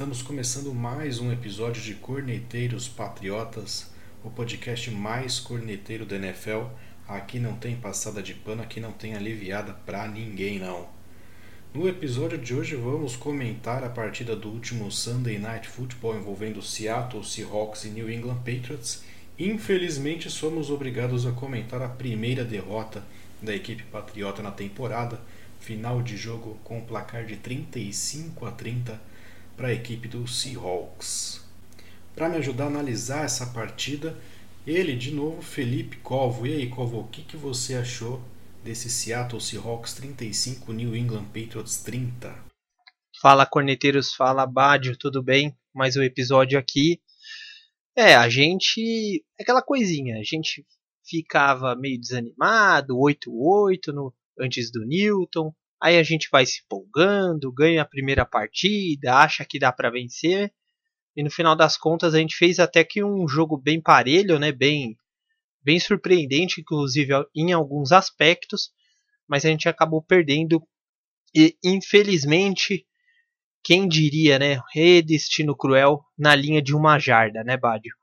Estamos começando mais um episódio de Corneteiros Patriotas, o podcast mais corneteiro da NFL. Aqui não tem passada de pano, aqui não tem aliviada pra ninguém não. No episódio de hoje vamos comentar a partida do último Sunday Night Football envolvendo Seattle Seahawks e New England Patriots. Infelizmente somos obrigados a comentar a primeira derrota da equipe patriota na temporada Final de jogo com um placar de 35 a 30 para a equipe do Seahawks. Para me ajudar a analisar essa partida, ele de novo, Felipe Covo. E aí, Covo, o que, que você achou desse Seattle Seahawks 35, New England Patriots 30? Fala, corneteiros, fala, Bádio, tudo bem? Mais um episódio aqui. É, a gente. Aquela coisinha, a gente ficava meio desanimado, 8-8 no antes do Newton. Aí a gente vai se empolgando, ganha a primeira partida, acha que dá para vencer. E no final das contas a gente fez até que um jogo bem parelho, né? Bem, bem surpreendente, inclusive em alguns aspectos. Mas a gente acabou perdendo. E infelizmente, quem diria, né? Redestino cruel na linha de uma jarda, né, Bádio?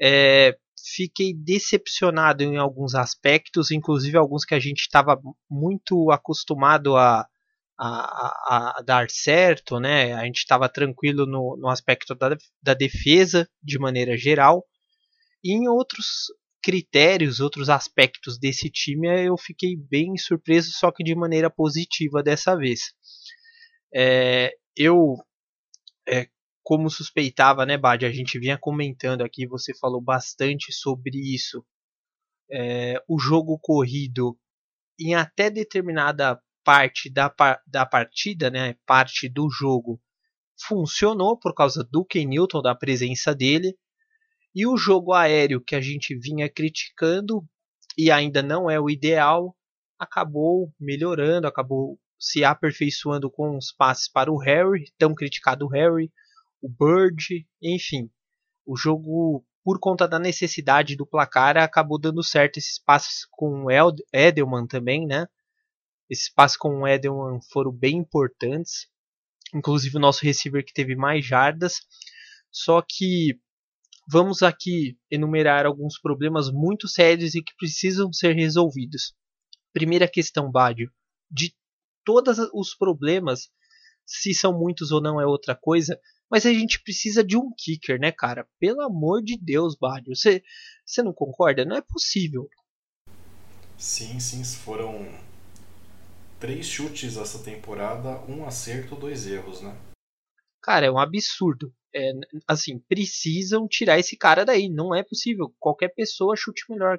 É, fiquei decepcionado em alguns aspectos, inclusive alguns que a gente estava muito acostumado a, a, a, dar certo, né? A gente estava tranquilo no, no aspecto da, da defesa de maneira geral. E em outros critérios, outros aspectos desse time, eu fiquei bem surpreso, só que de maneira positiva dessa vez. É, eu é, como suspeitava, né, Bad? A gente vinha comentando aqui, você falou bastante sobre isso. É, o jogo corrido, em até determinada parte da, da partida, né, parte do jogo, funcionou por causa do Ken Newton, da presença dele. E o jogo aéreo que a gente vinha criticando e ainda não é o ideal, acabou melhorando, acabou se aperfeiçoando com os passes para o Harry, tão criticado Harry, o Bird, enfim. O jogo, por conta da necessidade do placar, acabou dando certo esses passes com o Edelman também, né? Esses passes com o Edelman foram bem importantes. Inclusive o nosso receiver que teve mais jardas. Só que vamos aqui enumerar alguns problemas muito sérios e que precisam ser resolvidos. Primeira questão, Bádio. De todos os problemas, se são muitos ou não é outra coisa, mas a gente precisa de um kicker, né, cara? Pelo amor de Deus, Bádio. Você, você não concorda? Não é possível. Sim, sim. Foram três chutes essa temporada, um acerto, dois erros, né? Cara, é um absurdo. É, assim, precisam tirar esse cara daí. Não é possível. Qualquer pessoa chute melhor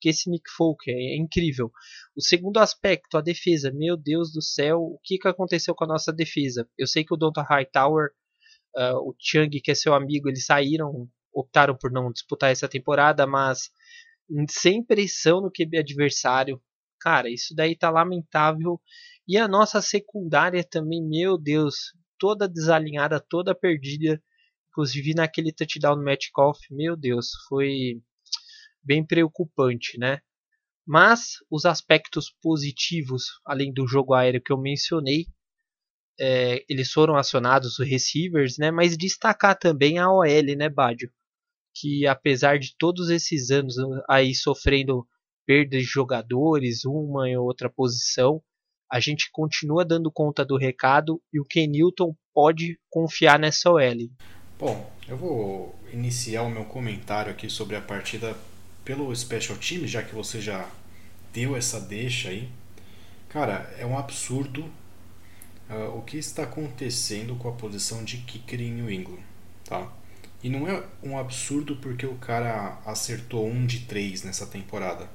que esse Nick Folk. É, é incrível. O segundo aspecto, a defesa. Meu Deus do céu, o que, que aconteceu com a nossa defesa? Eu sei que o Donta Hightower uh, o Chang, que é seu amigo, eles saíram, optaram por não disputar essa temporada, mas sem pressão no QB adversário. Cara, isso daí tá lamentável. E a nossa secundária também, meu Deus, toda desalinhada, toda perdida. Inclusive naquele touchdown no Metcalf, meu Deus, foi bem preocupante, né? Mas os aspectos positivos, além do jogo aéreo que eu mencionei, é, eles foram acionados os receivers, né? Mas destacar também a OL, né, Bádio? Que apesar de todos esses anos aí sofrendo perdas de jogadores, uma em outra posição, a gente continua dando conta do recado e o Ken Newton pode confiar nessa OL. Bom, eu vou iniciar o meu comentário aqui sobre a partida pelo Special Team, já que você já deu essa deixa aí. Cara, é um absurdo uh, o que está acontecendo com a posição de kicker em New England, tá? E não é um absurdo porque o cara acertou um de três nessa temporada.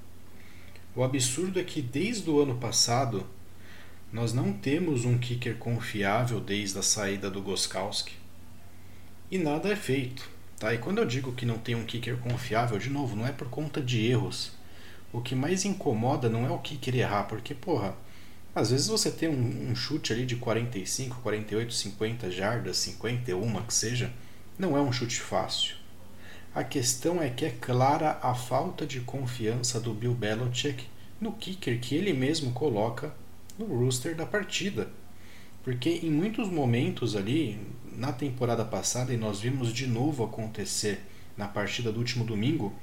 O absurdo é que desde o ano passado nós não temos um kicker confiável desde a saída do Goskowski. E nada é feito. Tá? E quando eu digo que não tem um kicker confiável, de novo, não é por conta de erros. O que mais incomoda não é o kicker errar, porque, porra, às vezes você tem um, um, chute ali de 45, 48, 50 jardas, 51 que seja, não é um chute fácil. A questão é que é clara a falta de confiança do Bill Belichick no kicker que ele mesmo coloca no rooster da partida. Porque em muitos momentos ali, na temporada passada, e nós vimos de novo acontecer na partida do último domingo,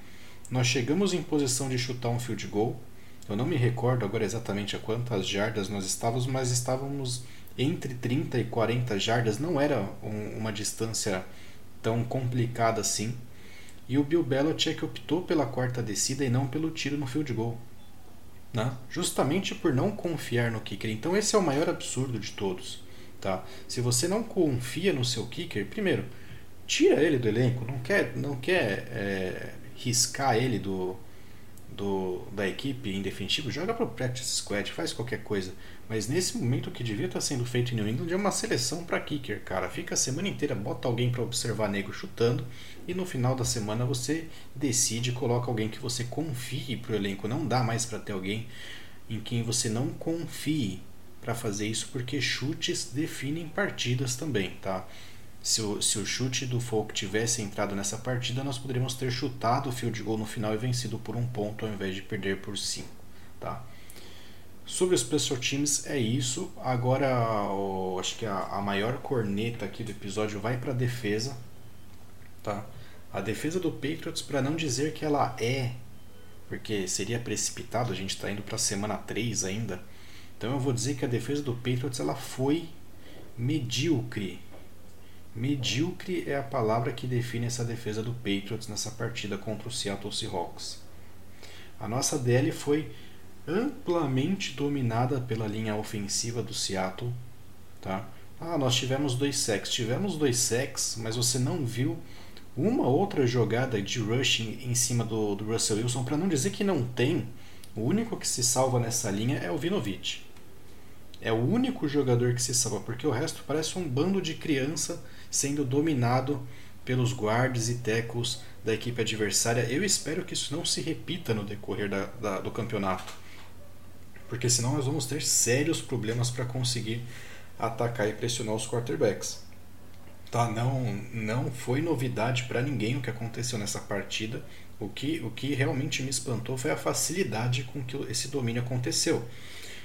nós chegamos em posição de chutar um field goal. Eu não me recordo agora exatamente a quantas jardas nós estávamos, mas estávamos entre 30 e 40 jardas, não era um, uma distância tão complicada assim. E o Bill Belichick optou pela quarta descida e não pelo tiro no field goal. Né? Justamente por não confiar no kicker. Então esse é o maior absurdo de todos. Tá? Se você não confia no seu kicker, primeiro, tira ele do elenco, não quer, não quer é, riscar ele do, do, da equipe em definitivo, joga para o practice squad, faz qualquer coisa. Mas nesse momento o que devia estar tá sendo feito em New England é uma seleção para kicker, cara. Fica a semana inteira, bota alguém para observar nego chutando e no final da semana você decide coloca alguém que você confie para o elenco. Não dá mais para ter alguém em quem você não confie para fazer isso, porque chutes definem partidas também, tá? Se o, se o chute do Folk tivesse entrado nessa partida, nós poderíamos ter chutado o field goal no final e vencido por um ponto ao invés de perder por cinco, tá? Sobre os special teams é isso. Agora, o, acho que a, a maior corneta aqui do episódio vai para a defesa, tá? A defesa do Patriots, para não dizer que ela é, porque seria precipitado, a gente está indo para a semana 3 ainda. Então eu vou dizer que a defesa do Patriots ela foi medíocre. Medíocre é a palavra que define essa defesa do Patriots nessa partida contra o Seattle Seahawks. A nossa DL foi amplamente dominada pela linha ofensiva do Seattle, tá? Ah, nós tivemos dois sacks, tivemos dois sacks, mas você não viu uma outra jogada de rushing em cima do, do Russell Wilson, para não dizer que não tem. O único que se salva nessa linha é o Vinovich. É o único jogador que se salva, porque o resto parece um bando de criança sendo dominado pelos guards e tecos da equipe adversária. Eu espero que isso não se repita no decorrer da, da, do campeonato porque senão nós vamos ter sérios problemas para conseguir atacar e pressionar os quarterbacks. Tá? Não, não foi novidade para ninguém o que aconteceu nessa partida. O que, o que realmente me espantou foi a facilidade com que esse domínio aconteceu.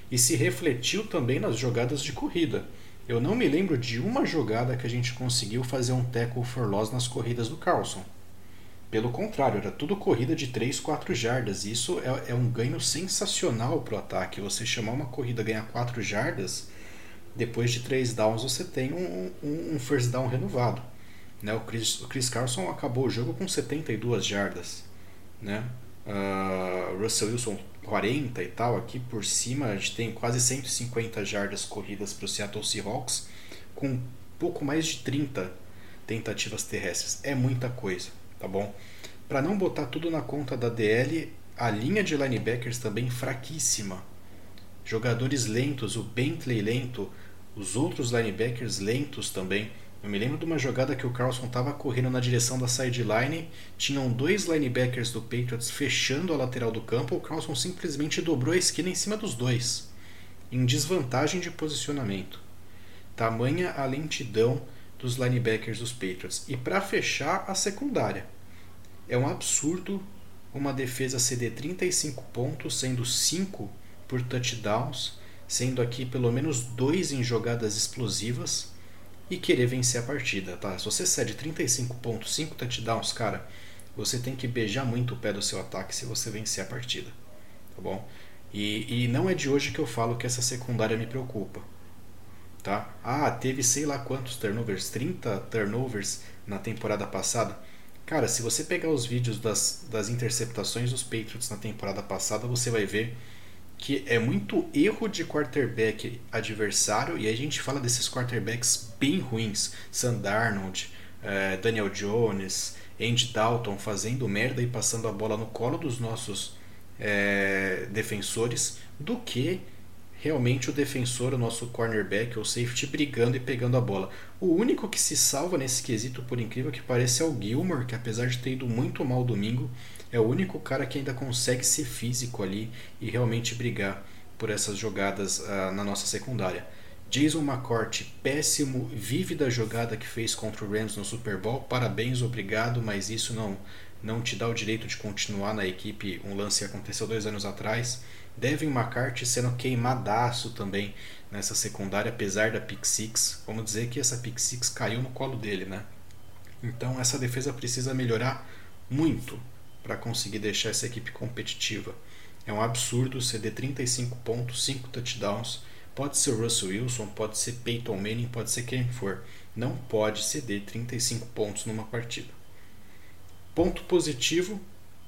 E se refletiu também nas jogadas de corrida. Eu não me lembro de uma jogada que a gente conseguiu fazer um tackle for loss nas corridas do Carlson. Pelo contrário, era tudo corrida de 3, 4 jardas. Isso é, é um ganho sensacional para o ataque. Você chamar uma corrida ganhar 4 jardas, depois de 3 downs você tem um, um, um first down renovado. Né? O, Chris, o Chris Carson acabou o jogo com 72 jardas. Né? Uh, Russell Wilson 40 e tal. Aqui por cima a gente tem quase 150 jardas corridas para o Seattle Seahawks, com pouco mais de 30 tentativas terrestres. É muita coisa tá bom? Para não botar tudo na conta da DL, a linha de linebackers também fraquíssima. Jogadores lentos, o Bentley lento, os outros linebackers lentos também. Eu me lembro de uma jogada que o Carlson estava correndo na direção da sideline, tinham dois linebackers do Patriots fechando a lateral do campo, o Carlson simplesmente dobrou a esquina em cima dos dois, em desvantagem de posicionamento. Tamanha a lentidão dos linebackers dos Patriots. E para fechar, a secundária. É um absurdo uma defesa ceder 35 pontos, sendo 5 por touchdowns, sendo aqui pelo menos 2 em jogadas explosivas e querer vencer a partida, tá? Se você cede 35 pontos, 5 touchdowns, cara, você tem que beijar muito o pé do seu ataque se você vencer a partida, tá bom? E, e não é de hoje que eu falo que essa secundária me preocupa tá? Ah, teve sei lá quantos turnovers, 30 turnovers na temporada passada. Cara, se você pegar os vídeos das, das interceptações dos Patriots na temporada passada, você vai ver que é muito erro de quarterback adversário, e a gente fala desses quarterbacks bem ruins, Sam Darnold, eh, Daniel Jones, Andy Dalton fazendo merda e passando a bola no colo dos nossos eh, defensores, do que realmente o defensor, o nosso cornerback ou safety brigando e pegando a bola. O único que se salva nesse quesito, por incrível que pareça, é o Gilmore, que apesar de ter ido muito mal domingo, é o único cara que ainda consegue ser físico ali e realmente brigar por essas jogadas uh, na nossa secundária. Jason McCourt, péssimo, vive da jogada que fez contra o Rams no Super Bowl. Parabéns, obrigado, mas isso não não te dá o direito de continuar na equipe. Um lance aconteceu dois anos atrás. Devin McCarthy sendo queimadaço também nessa secundária, apesar da pick six. Vamos dizer que essa pick six caiu no colo dele, né? Então essa defesa precisa melhorar muito para conseguir deixar essa equipe competitiva. É um absurdo ceder 35 pontos, 5 touchdowns. Pode ser Russell Wilson, pode ser Peyton Manning, pode ser quem for. Não pode ceder 35 pontos numa partida. Ponto positivo,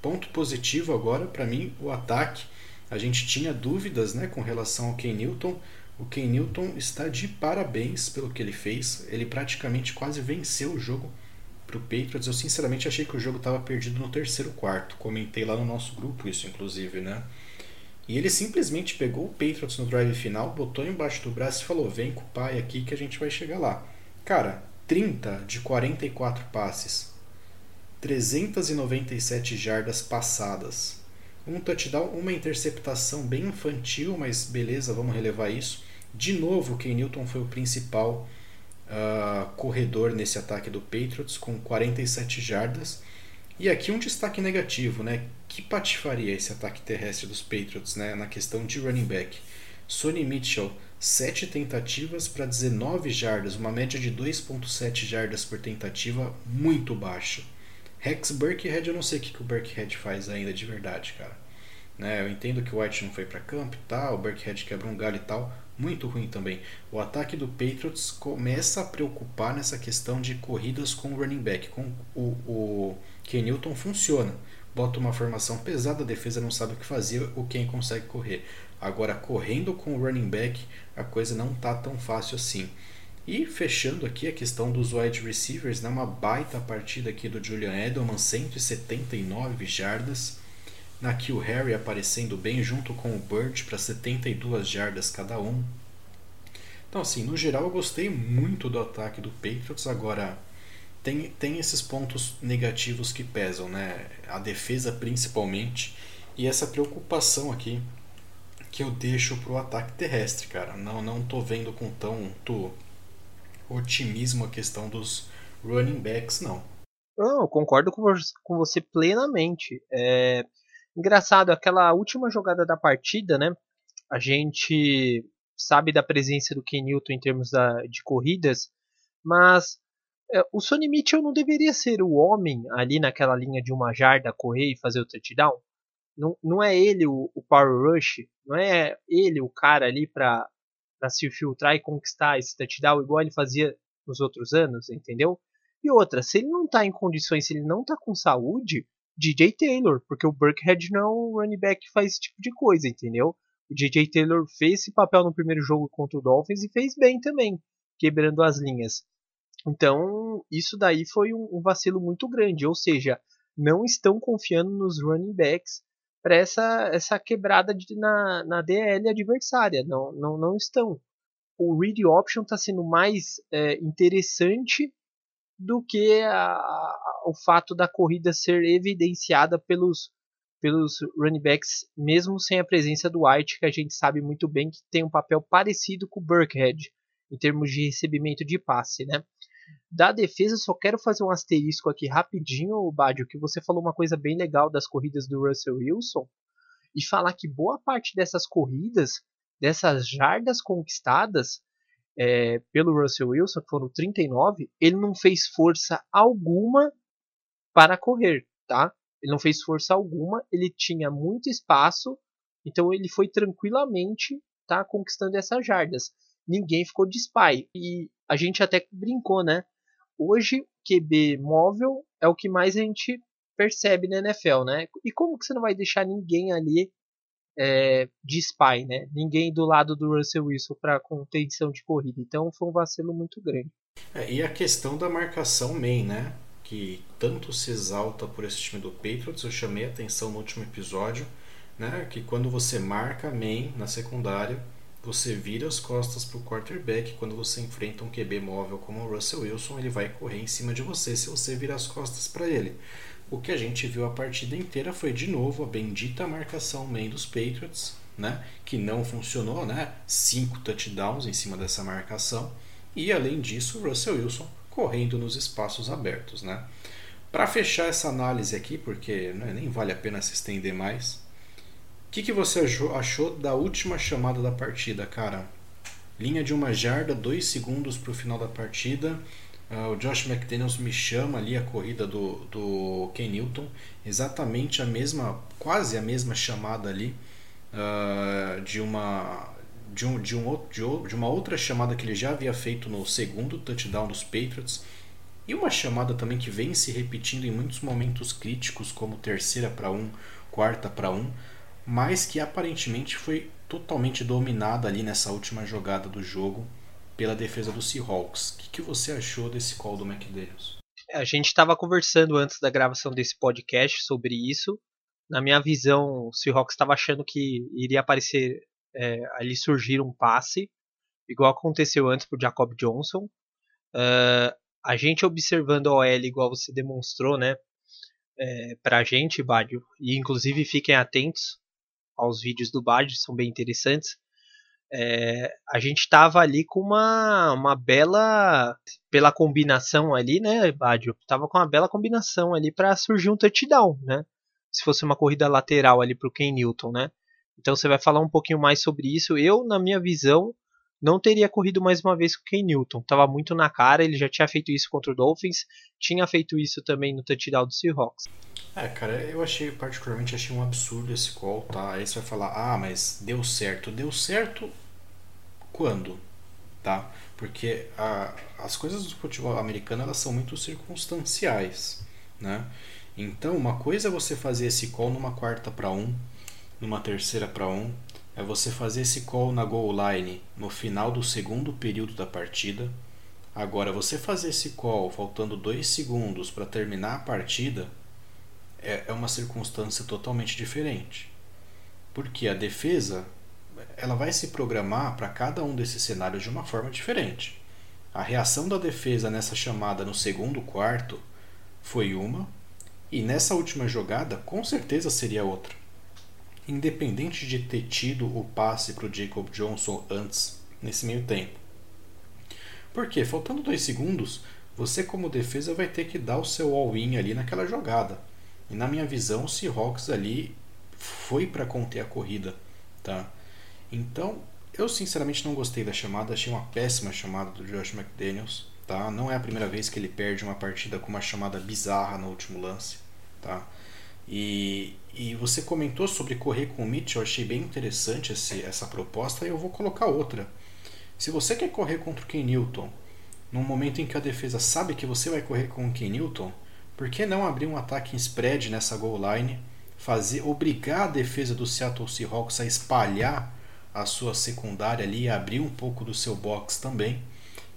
ponto positivo agora para mim o ataque. A gente tinha dúvidas, né, com relação ao Ken Newton. O Ken Newton está de parabéns pelo que ele fez. Ele praticamente quase venceu o jogo para o Patriots. Eu sinceramente achei que o jogo estava perdido no terceiro quarto. Comentei lá no nosso grupo isso, inclusive, né? E ele simplesmente pegou o Patriots no drive final, botou embaixo do braço e falou: Vem com o pai aqui que a gente vai chegar lá. Cara, 30 de 44 passes, 397 jardas passadas, um touchdown, uma interceptação bem infantil, mas beleza, vamos relevar isso. De novo, Ken Newton foi o principal uh, corredor nesse ataque do Patriots com 47 jardas. E aqui um destaque negativo, né? Que patifaria esse ataque terrestre dos Patriots, né? Na questão de running back. Sonny Mitchell, 7 tentativas para 19 jardas, uma média de 2.7 jardas por tentativa, muito baixa. Rex Burkhead, eu não sei o que, que o Burkhead faz ainda de verdade, cara. Né, eu entendo que o White não foi para campo e tal, o Burkhead quebra um galho e tal, muito ruim também. O ataque do Patriots começa a preocupar nessa questão de corridas com o running back. Com o, o Ken Newton funciona. Bota uma formação pesada, a defesa não sabe o que fazer, o quem consegue correr. Agora, correndo com o running back, a coisa não tá tão fácil assim. E fechando aqui a questão dos wide receivers, né, uma baita partida aqui do Julian Edelman, 179 jardas. Na Kill Harry aparecendo bem junto com o Bird para 72 jardas cada um. Então, assim, no geral eu gostei muito do ataque do Patriots. Agora, tem, tem esses pontos negativos que pesam, né? A defesa principalmente. E essa preocupação aqui que eu deixo pro ataque terrestre, cara. Não, não tô vendo com tanto otimismo a questão dos running backs, não. Não, eu concordo com você plenamente. É, Engraçado, aquela última jogada da partida, né? A gente sabe da presença do Ken Newton em termos da, de corridas, mas é, o Sonny Mitchell não deveria ser o homem ali naquela linha de uma jarda correr e fazer o touchdown? Não, não é ele o, o power rush? Não é ele o cara ali para se filtrar e conquistar esse touchdown igual ele fazia nos outros anos, entendeu? E outra, se ele não está em condições, se ele não está com saúde, DJ Taylor, porque o Burkhead não é um running back que faz esse tipo de coisa, entendeu? O DJ Taylor fez esse papel no primeiro jogo contra o Dolphins e fez bem também, quebrando as linhas. Então, isso daí foi um, um vacilo muito grande, ou seja, não estão confiando nos running backs para essa, essa quebrada de, na, na DL adversária, não, não, não estão. O read option está sendo mais é, interessante do que a, a, o fato da corrida ser evidenciada pelos, pelos running backs, mesmo sem a presença do White, que a gente sabe muito bem que tem um papel parecido com o Burkhead em termos de recebimento de passe, né? Da defesa, só quero fazer um asterisco aqui rapidinho, Badio, que você falou uma coisa bem legal das corridas do Russell Wilson e falar que boa parte dessas corridas, dessas jardas conquistadas, é, pelo Russell Wilson, que foram 39, ele não fez força alguma para correr, tá? Ele não fez força alguma, ele tinha muito espaço, então ele foi tranquilamente, tá, conquistando essas jardas. Ninguém ficou de spy. E a gente até brincou, né? Hoje, QB móvel é o que mais a gente percebe na NFL, né? E como que você não vai deixar ninguém ali é, de spy, né? Ninguém do lado do Russell Wilson para contenção de corrida. Então foi um vacilo muito grande. É, e a questão da marcação main, né? Que tanto se exalta por esse time do Patriots, eu chamei a atenção no último episódio, né? Que quando você marca main na secundária, você vira as costas para o quarterback. Quando você enfrenta um QB móvel como o Russell Wilson, ele vai correr em cima de você se você virar as costas para ele. O que a gente viu a partida inteira foi de novo a bendita marcação main dos Patriots, né? Que não funcionou, né? Cinco touchdowns em cima dessa marcação. E além disso, o Russell Wilson correndo nos espaços abertos, né? Para fechar essa análise aqui, porque né, nem vale a pena se estender mais, que, que você achou da última chamada da partida, cara? Linha de uma jarda, dois segundos para o final da partida. Uh, o Josh McDaniels me chama ali a corrida do, do Ken Newton, exatamente a mesma, quase a mesma chamada ali uh, de uma de, um, de, um, de uma outra chamada que ele já havia feito no segundo touchdown dos Patriots. E uma chamada também que vem se repetindo em muitos momentos críticos, como terceira para um, quarta para um, mas que aparentemente foi totalmente dominada ali nessa última jogada do jogo pela defesa do Seahawks. O que, que você achou desse call do McDaniels? A gente estava conversando antes da gravação desse podcast sobre isso. Na minha visão, o Seahawks estava achando que iria aparecer é, ali surgir um passe, igual aconteceu antes para Jacob Johnson. Uh, a gente observando a OL igual você demonstrou, né? É, para a gente, Badio, e inclusive fiquem atentos aos vídeos do Badio, são bem interessantes. É, a gente estava ali com uma, uma bela. Pela combinação ali, né, Badio? Tava com uma bela combinação ali para surgir um touchdown, né? Se fosse uma corrida lateral ali para o Ken Newton, né? Então você vai falar um pouquinho mais sobre isso. Eu, na minha visão, não teria corrido mais uma vez com o Ken Newton. Tava muito na cara, ele já tinha feito isso contra o Dolphins, tinha feito isso também no touchdown do Seahawks. É, cara, eu achei, particularmente, achei um absurdo esse call, tá? Aí você vai falar, ah, mas deu certo. Deu certo quando? Tá? Porque a, as coisas do futebol americano, elas são muito circunstanciais, né? Então, uma coisa é você fazer esse call numa quarta para um, numa terceira para um, é você fazer esse call na goal line no final do segundo período da partida. Agora, você fazer esse call faltando dois segundos para terminar a partida é, é uma circunstância totalmente diferente. Porque a defesa ela vai se programar para cada um desses cenários de uma forma diferente. A reação da defesa nessa chamada no segundo quarto foi uma, e nessa última jogada com certeza seria outra. Independente de ter tido o passe para o Jacob Johnson antes, nesse meio tempo. Porque faltando dois segundos, você como defesa vai ter que dar o seu all-in ali naquela jogada. E na minha visão, o Seahawks ali foi para conter a corrida, tá? Então, eu sinceramente não gostei da chamada, achei uma péssima chamada do Josh McDaniels, tá? Não é a primeira vez que ele perde uma partida com uma chamada bizarra no último lance, tá? E, e você comentou sobre correr com o Mitchell, eu achei bem interessante esse, essa proposta e eu vou colocar outra. Se você quer correr contra o Ken Newton, num momento em que a defesa sabe que você vai correr com o Ken Newton, por que não abrir um ataque em spread nessa goal line, fazer obrigar a defesa do Seattle Seahawks a espalhar a sua secundária ali, abrir um pouco do seu box também.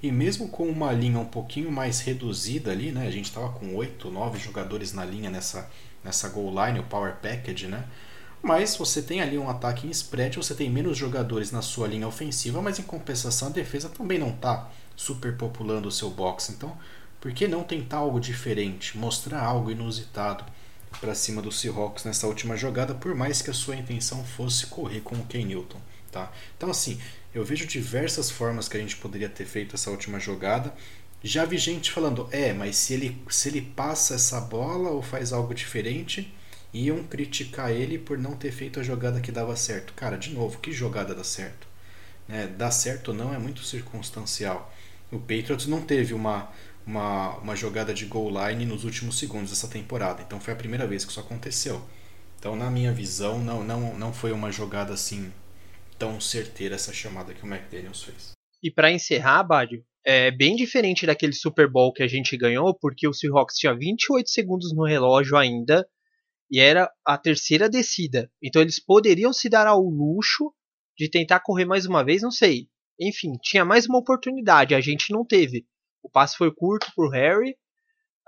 E mesmo com uma linha um pouquinho mais reduzida ali, né? A gente estava com 8, 9 jogadores na linha nessa, nessa goal line, o power package, né? Mas você tem ali um ataque em spread, você tem menos jogadores na sua linha ofensiva, mas em compensação a defesa também não está superpopulando o seu box. Então, por que não tentar algo diferente, mostrar algo inusitado para cima do Seahawks nessa última jogada, por mais que a sua intenção fosse correr com o Ken Newton? Tá? Então, assim, eu vejo diversas formas que a gente poderia ter feito essa última jogada. Já vi gente falando, é, mas se ele, se ele passa essa bola ou faz algo diferente, iam criticar ele por não ter feito a jogada que dava certo. Cara, de novo, que jogada dá certo? Né? Certo ou não é muito circunstancial. O Patriots não teve uma, uma, uma jogada de goal line nos últimos segundos dessa temporada, então foi a primeira vez que isso aconteceu. Então, na minha visão, não, não, não foi uma jogada assim tão certeira essa chamada que o McDaniels fez. E para encerrar, Badio, é bem diferente daquele Super Bowl que a gente ganhou, porque o Seahawks tinha 28 segundos no relógio ainda e era a terceira descida. Então eles poderiam se dar ao luxo de tentar correr mais uma vez, não sei. Enfim, tinha mais uma oportunidade, a gente não teve. O passe foi curto para o Harry,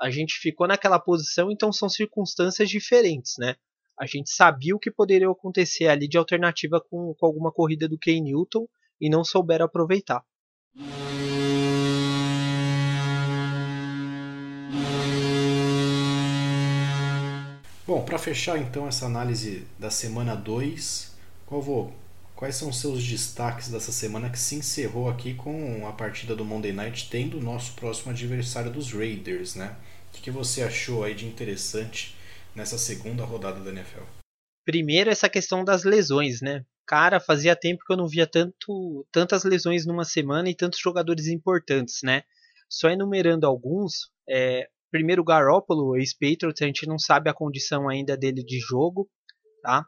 a gente ficou naquela posição, então são circunstâncias diferentes, né? a gente sabia o que poderia acontecer ali de alternativa com, com alguma corrida do Ken Newton e não souberam aproveitar. Bom, para fechar então essa análise da semana 2, vou, quais são os seus destaques dessa semana que se encerrou aqui com a partida do Monday Night, tendo o nosso próximo adversário dos Raiders, né? O que você achou aí de interessante nessa segunda rodada da NFL. Primeiro, essa questão das lesões, né? Cara, fazia tempo que eu não via tanto, tantas lesões numa semana e tantos jogadores importantes, né? Só enumerando alguns, é, primeiro Garoppolo, ex-Patriots, a gente não sabe a condição ainda dele de jogo, tá?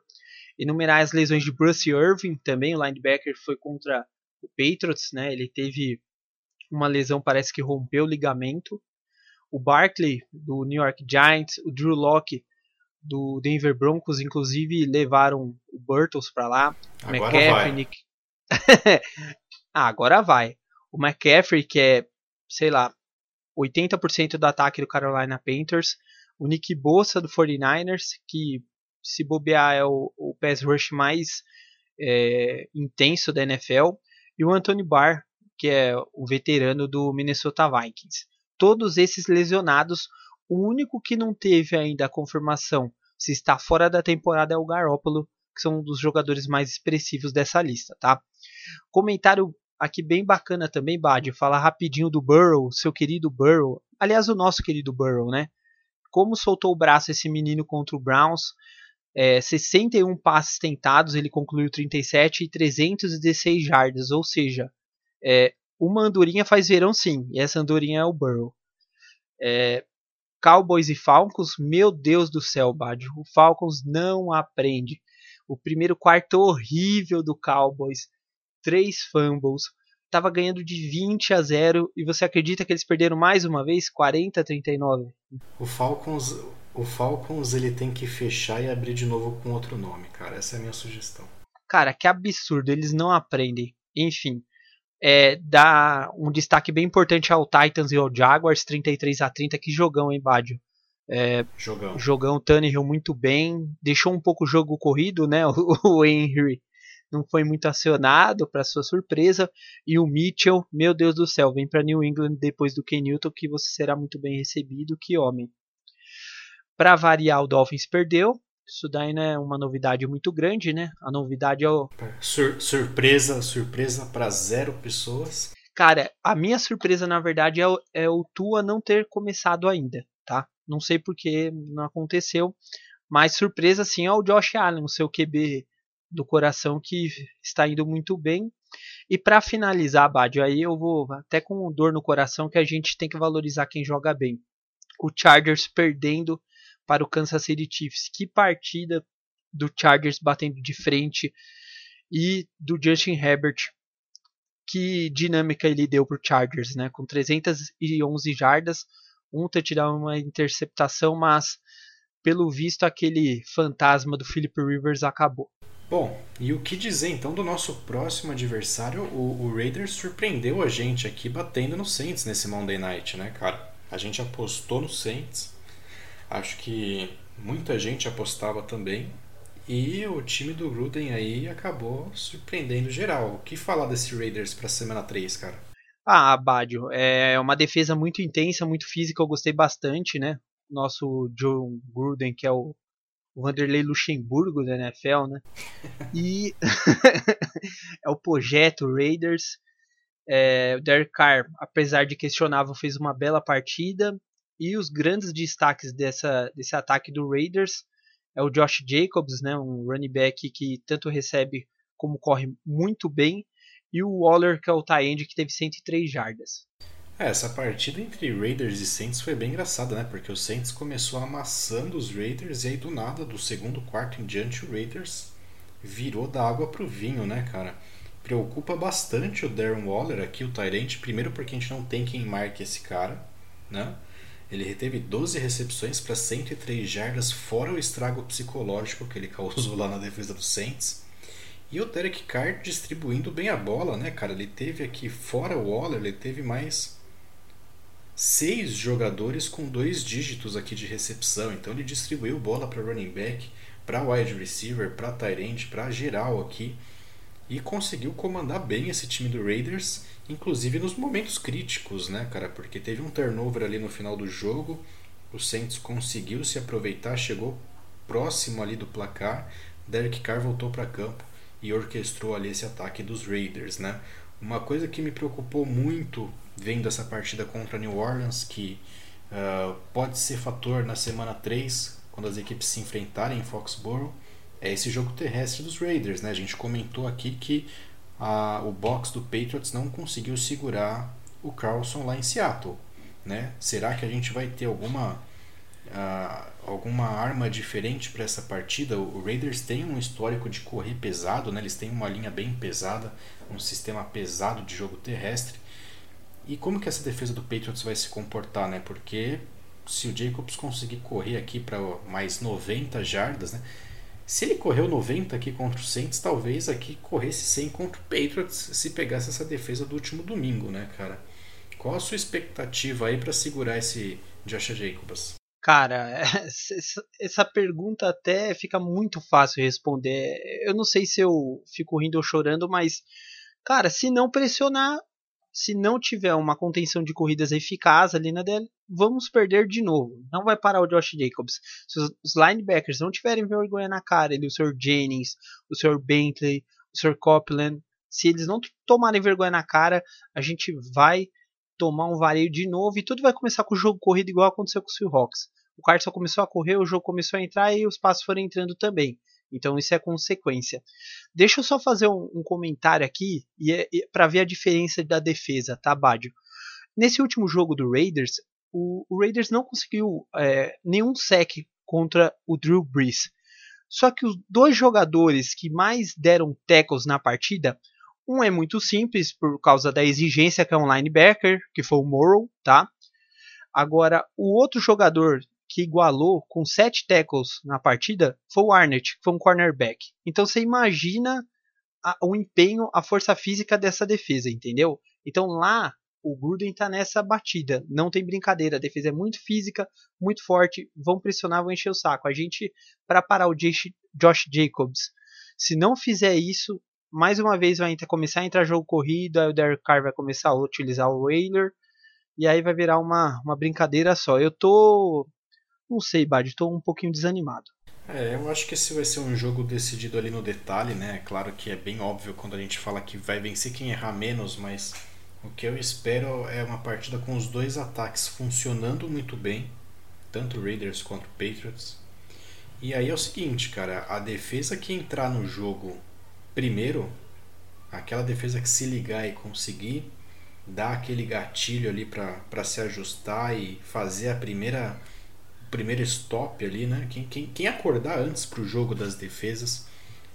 Enumerar as lesões de Bruce Irving também, o linebacker foi contra o Patriots, né? Ele teve uma lesão, parece que rompeu o ligamento. O Barkley, do New York Giants, o Drew Locke, do Denver Broncos, inclusive levaram o Burtles para lá. Agora McCaffrey, vai. Nick... ah, agora vai. O McCaffrey, que é, sei lá, 80% do ataque do Carolina Panthers. O Nick Bossa do 49ers, que se bobear é o, o pass rush mais é, intenso da NFL. E o Anthony Barr, que é o veterano do Minnesota Vikings. Todos esses lesionados, o único que não teve ainda a confirmação se está fora da temporada é o Garoppolo, que são um dos jogadores mais expressivos dessa lista, tá? Comentário aqui bem bacana também, Bad, falar rapidinho do Burrow, seu querido Burrow. Aliás, o nosso querido Burrow, né? Como soltou o braço esse menino contra o Browns. É, 61 passes tentados, ele concluiu 37 e 316 jardas, ou seja, é, uma andorinha faz verão sim, e essa andorinha é o Burrow. É, Cowboys e Falcons, meu Deus do céu, Bad, o Falcons não aprende. O primeiro quarto horrível do Cowboys, três fumbles, estava ganhando de 20 a 0 e você acredita que eles perderam mais uma vez, 40 a 39? O Falcons, o Falcons ele tem que fechar e abrir de novo com outro nome, cara. Essa é a minha sugestão. Cara, que absurdo, eles não aprendem. Enfim, é, dá um destaque bem importante ao Titans e ao Jaguars, 33 a 30 que jogão, hein, Badio? É, jogão. Jogão, Tannehill muito bem, deixou um pouco o jogo corrido, né? O, o Henry não foi muito acionado, para sua surpresa, e o Mitchell, meu Deus do céu, vem para New England depois do Ken Newton, que você será muito bem recebido, que homem. Para variar, o Dolphins perdeu, isso daí não é uma novidade muito grande, né? A novidade é o. Sur surpresa, surpresa para zero pessoas. Cara, a minha surpresa, na verdade, é o, é o Tua não ter começado ainda, tá? Não sei porque não aconteceu. Mas surpresa, sim, é o Josh Allen, o seu QB do coração que está indo muito bem. E para finalizar, Badio, aí eu vou até com dor no coração que a gente tem que valorizar quem joga bem. O Chargers perdendo para o Kansas City Chiefs. Que partida do Chargers batendo de frente e do Justin Herbert. Que dinâmica ele deu para o Chargers, né? Com 311 jardas, um touchdown uma interceptação, mas pelo visto aquele fantasma do Philip Rivers acabou. Bom, e o que dizer então do nosso próximo adversário? O, o Raiders surpreendeu a gente aqui batendo no Saints nesse Monday Night, né, cara? A gente apostou no Saints Acho que muita gente apostava também. E o time do Gruden aí acabou surpreendendo geral. O que falar desse Raiders para semana 3, cara? Ah, Badio, é uma defesa muito intensa, muito física, eu gostei bastante, né? Nosso John Gruden, que é o Vanderlei Luxemburgo da NFL, né? E é o projeto Raiders. É, o Derek Carr, apesar de questionável, fez uma bela partida. E os grandes destaques dessa, desse ataque do Raiders é o Josh Jacobs, né, um running back que tanto recebe como corre muito bem, e o Waller, que é o tight que teve 103 jardas. É, essa partida entre Raiders e Saints foi bem engraçada, né? Porque o Saints começou amassando os Raiders e aí do nada, do segundo quarto em diante, o Raiders virou da água pro vinho, né, cara? Preocupa bastante o Darren Waller aqui, o Tyrant, primeiro porque a gente não tem quem marque esse cara, né? Ele reteve 12 recepções para 103 jardas, fora o estrago psicológico que ele causou lá na defesa do Saints. E o Derek Carr distribuindo bem a bola, né, cara? Ele teve aqui, fora o Waller, ele teve mais seis jogadores com dois dígitos aqui de recepção. Então ele distribuiu bola para running back, para wide receiver, para tight end, para geral aqui. E conseguiu comandar bem esse time do Raiders inclusive nos momentos críticos, né, cara? Porque teve um turnover ali no final do jogo, o Saints conseguiu se aproveitar, chegou próximo ali do placar, Derek Carr voltou para campo e orquestrou ali esse ataque dos Raiders, né? Uma coisa que me preocupou muito vendo essa partida contra New Orleans, que uh, pode ser fator na semana 3, quando as equipes se enfrentarem em Foxborough, é esse jogo terrestre dos Raiders. Né? A gente comentou aqui que a, o box do Patriots não conseguiu segurar o Carlson lá em Seattle. Né? Será que a gente vai ter alguma, uh, alguma arma diferente para essa partida? O Raiders tem um histórico de correr pesado, né? eles têm uma linha bem pesada, um sistema pesado de jogo terrestre. E como que essa defesa do Patriots vai se comportar? Né? Porque se o Jacobs conseguir correr aqui para mais 90 jardas, né? Se ele correu 90 aqui contra o Saints, talvez aqui corresse 100 contra o Patriots se pegasse essa defesa do último domingo, né, cara? Qual a sua expectativa aí para segurar esse Josh Jacobs? Cara, essa pergunta até fica muito fácil de responder. Eu não sei se eu fico rindo ou chorando, mas, cara, se não pressionar, se não tiver uma contenção de corridas eficaz ali na dele, vamos perder de novo. Não vai parar o Josh Jacobs. Se os linebackers não tiverem vergonha na cara, ele, o Sr. Jennings, o Sr. Bentley, o Sr. Copeland, se eles não tomarem vergonha na cara, a gente vai tomar um vareio de novo e tudo vai começar com o jogo corrido igual aconteceu com o Seahawks. O Carson começou a correr, o jogo começou a entrar e os passos foram entrando também. Então isso é consequência. Deixa eu só fazer um, um comentário aqui e, é, e para ver a diferença da defesa, tá, Badio? Nesse último jogo do Raiders, o, o Raiders não conseguiu é, nenhum sec contra o Drew Brees. Só que os dois jogadores que mais deram tackles na partida, um é muito simples por causa da exigência que é um linebacker, que foi o Morrow, tá? Agora, o outro jogador que igualou com sete tackles na partida foi o Arnett, que foi um cornerback. Então você imagina a, o empenho, a força física dessa defesa, entendeu? Então lá o Gruden está nessa batida, não tem brincadeira, a defesa é muito física, muito forte, vão pressionar, vão encher o saco. A gente, para parar o Josh Jacobs, se não fizer isso, mais uma vez vai começar a entrar jogo corrido, aí o Derek Carr vai começar a utilizar o Whaler, e aí vai virar uma, uma brincadeira só. Eu tô não sei, Bad, estou um pouquinho desanimado. É, eu acho que esse vai ser um jogo decidido ali no detalhe, né? Claro que é bem óbvio quando a gente fala que vai vencer quem errar menos, mas o que eu espero é uma partida com os dois ataques funcionando muito bem, tanto Raiders quanto Patriots. E aí é o seguinte, cara, a defesa que entrar no jogo primeiro, aquela defesa que se ligar e conseguir dar aquele gatilho ali para se ajustar e fazer a primeira primeiro stop ali, né? Quem, quem, quem acordar antes para o jogo das defesas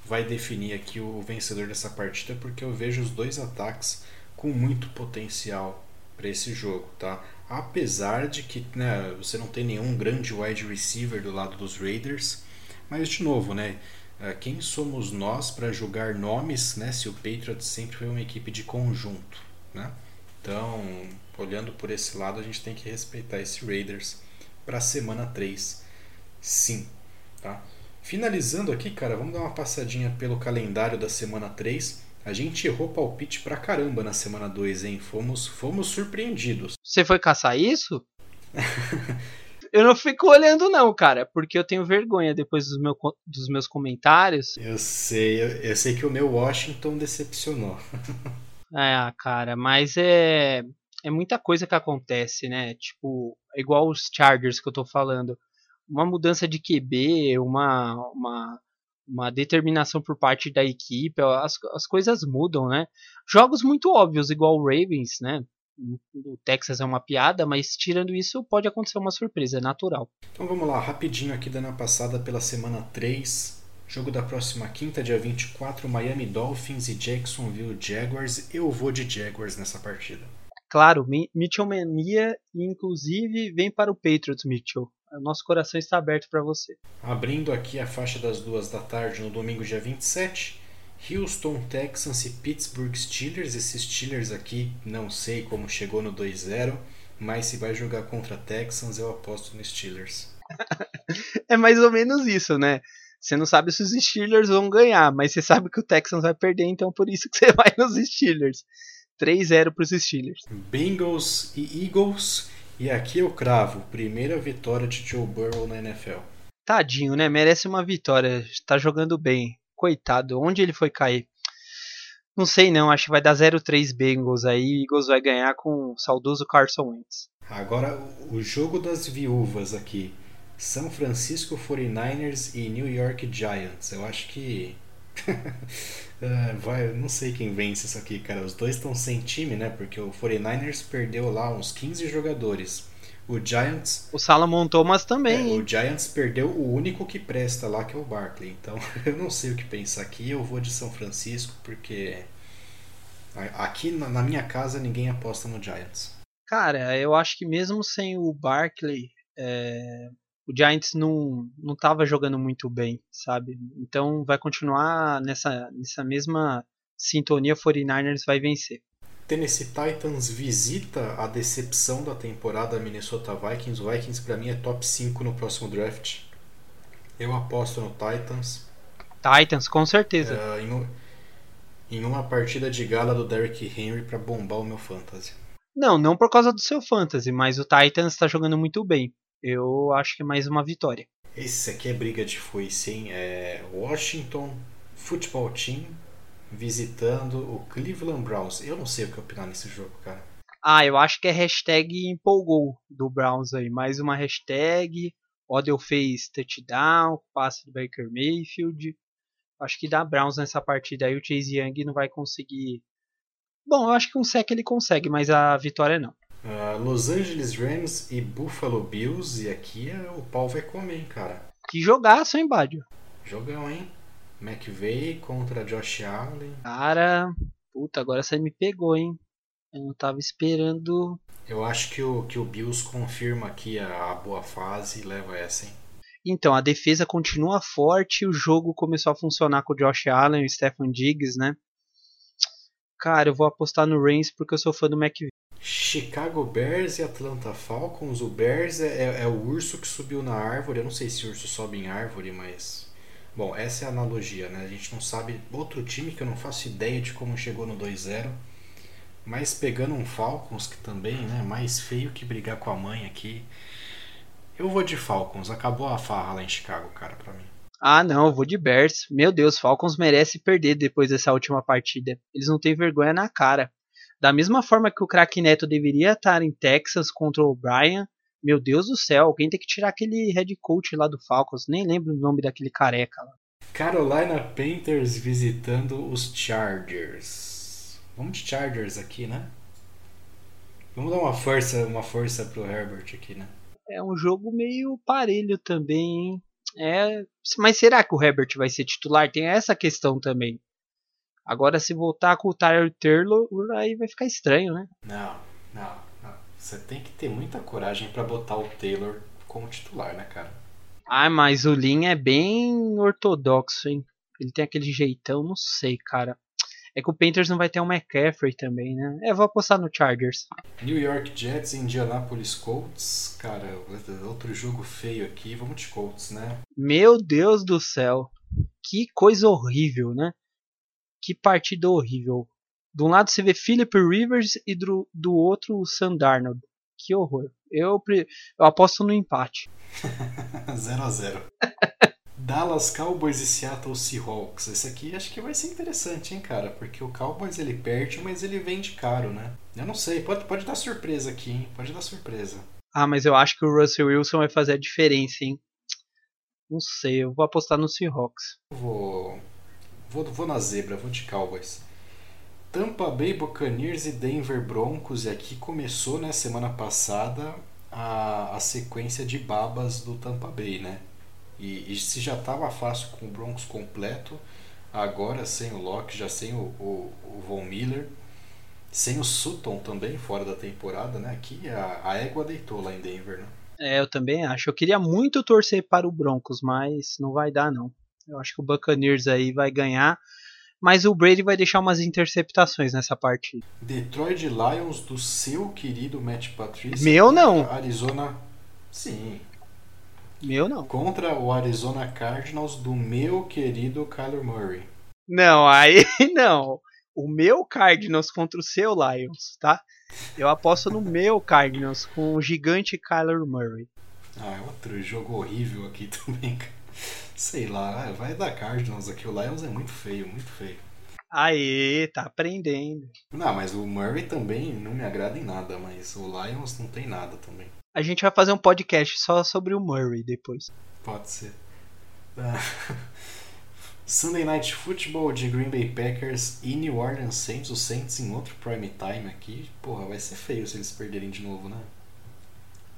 vai definir aqui o vencedor dessa partida, porque eu vejo os dois ataques com muito potencial para esse jogo, tá? Apesar de que né, você não tem nenhum grande wide receiver do lado dos Raiders, mas de novo, né? Eh, quem somos nós para julgar nomes, né? Se o Patriots sempre foi uma equipe de conjunto, né? Então, olhando por esse lado, a gente tem que respeitar esse Raiders para a semana 3. Sim, tá? Finalizando aqui, cara, vamos dar uma passadinha pelo calendário da semana 3. A gente errou palpite pra caramba na semana 2, hein? Fomos, fomos surpreendidos. Você foi caçar isso? eu não fico olhando não, cara, porque eu tenho vergonha depois dos, meu, dos meus comentários. Eu sei, eu, eu sei que o meu Washington decepcionou. é, cara, mas é é muita coisa que acontece, né? Tipo, é igual os Chargers que eu tô falando. Uma mudança de QB, uma, uma, uma determinação por parte da equipe, as, as coisas mudam, né? Jogos muito óbvios, igual o Ravens, né? O Texas é uma piada, mas tirando isso, pode acontecer uma surpresa, é natural. Então vamos lá, rapidinho aqui dando a passada pela semana 3. Jogo da próxima quinta, dia 24, Miami Dolphins e Jacksonville Jaguars. Eu vou de Jaguars nessa partida. Claro, Mitchell Mania, inclusive, vem para o Patriots, Mitchell. Nosso coração está aberto para você. Abrindo aqui a faixa das duas da tarde no domingo, dia 27. Houston Texans e Pittsburgh Steelers. Esses Steelers aqui, não sei como chegou no 2-0, mas se vai jogar contra Texans, eu aposto no Steelers. é mais ou menos isso, né? Você não sabe se os Steelers vão ganhar, mas você sabe que o Texans vai perder, então por isso que você vai nos Steelers. 3-0 para os Steelers. Bengals e Eagles. E aqui eu cravo, primeira vitória de Joe Burrow na NFL. Tadinho, né? Merece uma vitória. Está jogando bem. Coitado, onde ele foi cair? Não sei não, acho que vai dar 0-3 Bengals aí. Eagles vai ganhar com o saudoso Carson Wentz. Agora, o jogo das viúvas aqui. São Francisco 49ers e New York Giants. Eu acho que. É, vai, não sei quem vence isso aqui, cara. Os dois estão sem time, né? Porque o 49ers perdeu lá uns 15 jogadores. O Giants. O Salomon Thomas também. É, o Giants perdeu o único que presta lá, que é o Barkley. Então eu não sei o que pensar aqui. Eu vou de São Francisco, porque aqui na minha casa ninguém aposta no Giants. Cara, eu acho que mesmo sem o Barkley, é, o Giants não, não tava jogando muito bem, sabe? Então vai continuar nessa, nessa mesma sintonia, 49ers vai vencer. Tennessee Titans visita a decepção da temporada Minnesota Vikings. O Vikings para mim é top 5 no próximo draft. Eu aposto no Titans. Titans, com certeza. Uh, em, em, uma partida de gala do Derrick Henry para bombar o meu fantasy. Não, não por causa do seu fantasy, mas o Titans está jogando muito bem. Eu acho que é mais uma vitória. Esse aqui é briga de foice, hein? É Washington Football Team visitando o Cleveland Browns. Eu não sei o que opinar nesse jogo, cara. Ah, eu acho que é hashtag empolgou do Browns aí. Mais uma hashtag. Odell fez touchdown, passe do Baker Mayfield. Acho que dá Browns nessa partida aí. O Chase Young não vai conseguir. Bom, eu acho que um sec ele consegue, mas a vitória não. Uh, Los Angeles Rams e Buffalo Bills. E aqui é, o pau vai comer, hein, cara. Que jogaço, hein, Badio? Jogão, hein? McVeigh contra Josh Allen. Cara, puta, agora você me pegou, hein? Eu não tava esperando. Eu acho que o, que o Bills confirma aqui a, a boa fase e leva essa, hein? Então, a defesa continua forte, o jogo começou a funcionar com o Josh Allen e o Stephen Diggs, né? Cara, eu vou apostar no Reigns porque eu sou fã do McVeigh. Chicago Bears e Atlanta Falcons. O Bears é, é, é, o urso que subiu na árvore. Eu não sei se o urso sobe em árvore, mas Bom, essa é a analogia, né? A gente não sabe outro time que eu não faço ideia de como chegou no 2-0. Mas pegando um Falcons que também, né, mais feio que brigar com a mãe aqui. Eu vou de Falcons, acabou a farra lá em Chicago, cara, pra mim. Ah, não, vou de Bears. Meu Deus, Falcons merece perder depois dessa última partida. Eles não têm vergonha na cara. Da mesma forma que o craque Neto deveria estar em Texas contra o Brian, meu Deus do céu, alguém tem que tirar aquele head coach lá do Falcons. Nem lembro o nome daquele careca lá. Carolina Panthers visitando os Chargers. Vamos de Chargers aqui, né? Vamos dar uma força, uma força pro Herbert aqui, né? É um jogo meio parelho também, hein? É, mas será que o Herbert vai ser titular? Tem essa questão também. Agora, se voltar com o Tyler Taylor, aí vai ficar estranho, né? Não, não. Você tem que ter muita coragem para botar o Taylor como titular, né, cara? Ah, mas o Lin é bem ortodoxo, hein? Ele tem aquele jeitão, não sei, cara. É que o Panthers não vai ter um McCaffrey também, né? É, vou apostar no Chargers. New York Jets e Indianapolis Colts. Cara, outro jogo feio aqui. Vamos de Colts, né? Meu Deus do céu. Que coisa horrível, né? Que partida horrível. De um lado você vê Philip Rivers e do, do outro o Sam Darnold. Que horror. Eu, eu aposto no empate. 0 a 0 Dallas Cowboys e Seattle Seahawks. Esse aqui acho que vai ser interessante, hein, cara? Porque o Cowboys ele perde, mas ele vende caro, né? Eu não sei, pode, pode dar surpresa aqui, hein? Pode dar surpresa. Ah, mas eu acho que o Russell Wilson vai fazer a diferença, hein? Não sei, eu vou apostar no Seahawks. Vou, vou, vou na zebra, vou de Cowboys. Tampa Bay Buccaneers e Denver Broncos, e aqui começou, né, semana passada, a, a sequência de babas do Tampa Bay, né? E, e se já estava fácil com o Broncos completo, agora sem o Locke, já sem o, o, o Von Miller, sem o Sutton também, fora da temporada, né? Aqui a, a égua deitou lá em Denver, né? É, eu também acho. Eu queria muito torcer para o Broncos, mas não vai dar, não. Eu acho que o Buccaneers aí vai ganhar mas o Brady vai deixar umas interceptações nessa partida. Detroit Lions do seu querido Matt Patricia. Meu não. Arizona. Sim. Meu não. Contra o Arizona Cardinals do meu querido Kyler Murray. Não, aí não. O meu Cardinals contra o seu Lions, tá? Eu aposto no meu Cardinals com o gigante Kyler Murray. Ah, é outro jogo horrível aqui também, cara. Sei lá, vai dar Cardinals aqui. O Lions é muito feio, muito feio. Aê, tá aprendendo. Não, mas o Murray também não me agrada em nada, mas o Lions não tem nada também. A gente vai fazer um podcast só sobre o Murray depois. Pode ser. Ah. Sunday Night Football de Green Bay Packers e New Orleans Saints. Os Saints em outro prime time aqui. Porra, vai ser feio se eles perderem de novo, né?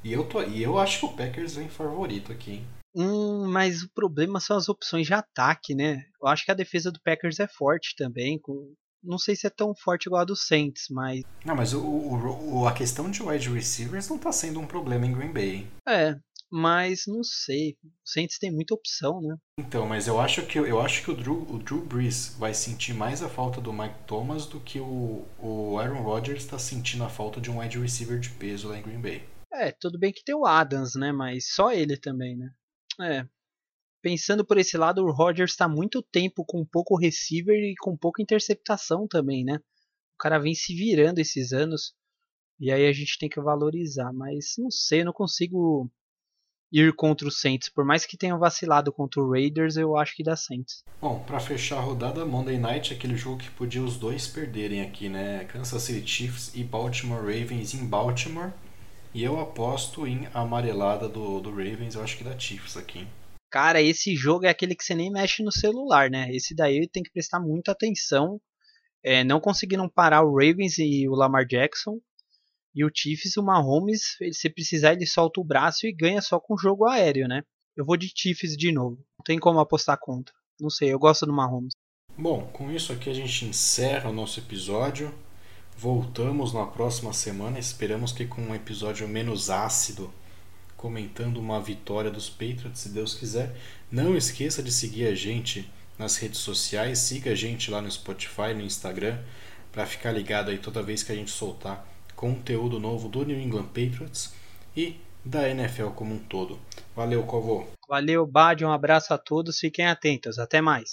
E eu, tô, e eu acho que o Packers vem favorito aqui, hein? Hum, mas o problema são as opções de ataque, né? Eu acho que a defesa do Packers é forte também. Com... Não sei se é tão forte igual a do Saints, mas. Não, mas o, o, a questão de wide receivers não tá sendo um problema em Green Bay. É, mas não sei. O Saints tem muita opção, né? Então, mas eu acho que eu acho que o Drew, o Drew Brees vai sentir mais a falta do Mike Thomas do que o, o Aaron Rodgers está sentindo a falta de um wide receiver de peso lá em Green Bay. É, tudo bem que tem o Adams, né? Mas só ele também, né? É. Pensando por esse lado, o Rodgers está muito tempo com pouco receiver e com pouca interceptação também, né? O cara vem se virando esses anos. E aí a gente tem que valorizar. Mas não sei, não consigo ir contra o Saints. Por mais que tenha vacilado contra o Raiders, eu acho que dá Saints. Bom, para fechar a rodada, Monday Night, aquele jogo que podia os dois perderem aqui, né? Kansas City Chiefs e Baltimore Ravens em Baltimore. E eu aposto em amarelada do, do Ravens, eu acho que dá Chiefs aqui. Cara, esse jogo é aquele que você nem mexe no celular, né? Esse daí tem que prestar muita atenção. É, não conseguiram parar o Ravens e o Lamar Jackson. E o Chiefs, o Mahomes, se precisar, ele solta o braço e ganha só com jogo aéreo, né? Eu vou de Chiefs de novo. Não tem como apostar contra. Não sei, eu gosto do Mahomes. Bom, com isso aqui a gente encerra o nosso episódio. Voltamos na próxima semana. Esperamos que com um episódio menos ácido, comentando uma vitória dos Patriots, se Deus quiser. Não esqueça de seguir a gente nas redes sociais. Siga a gente lá no Spotify, no Instagram, para ficar ligado aí toda vez que a gente soltar conteúdo novo do New England Patriots e da NFL como um todo. Valeu, Covô. Valeu, Bad, um abraço a todos, fiquem atentos, até mais.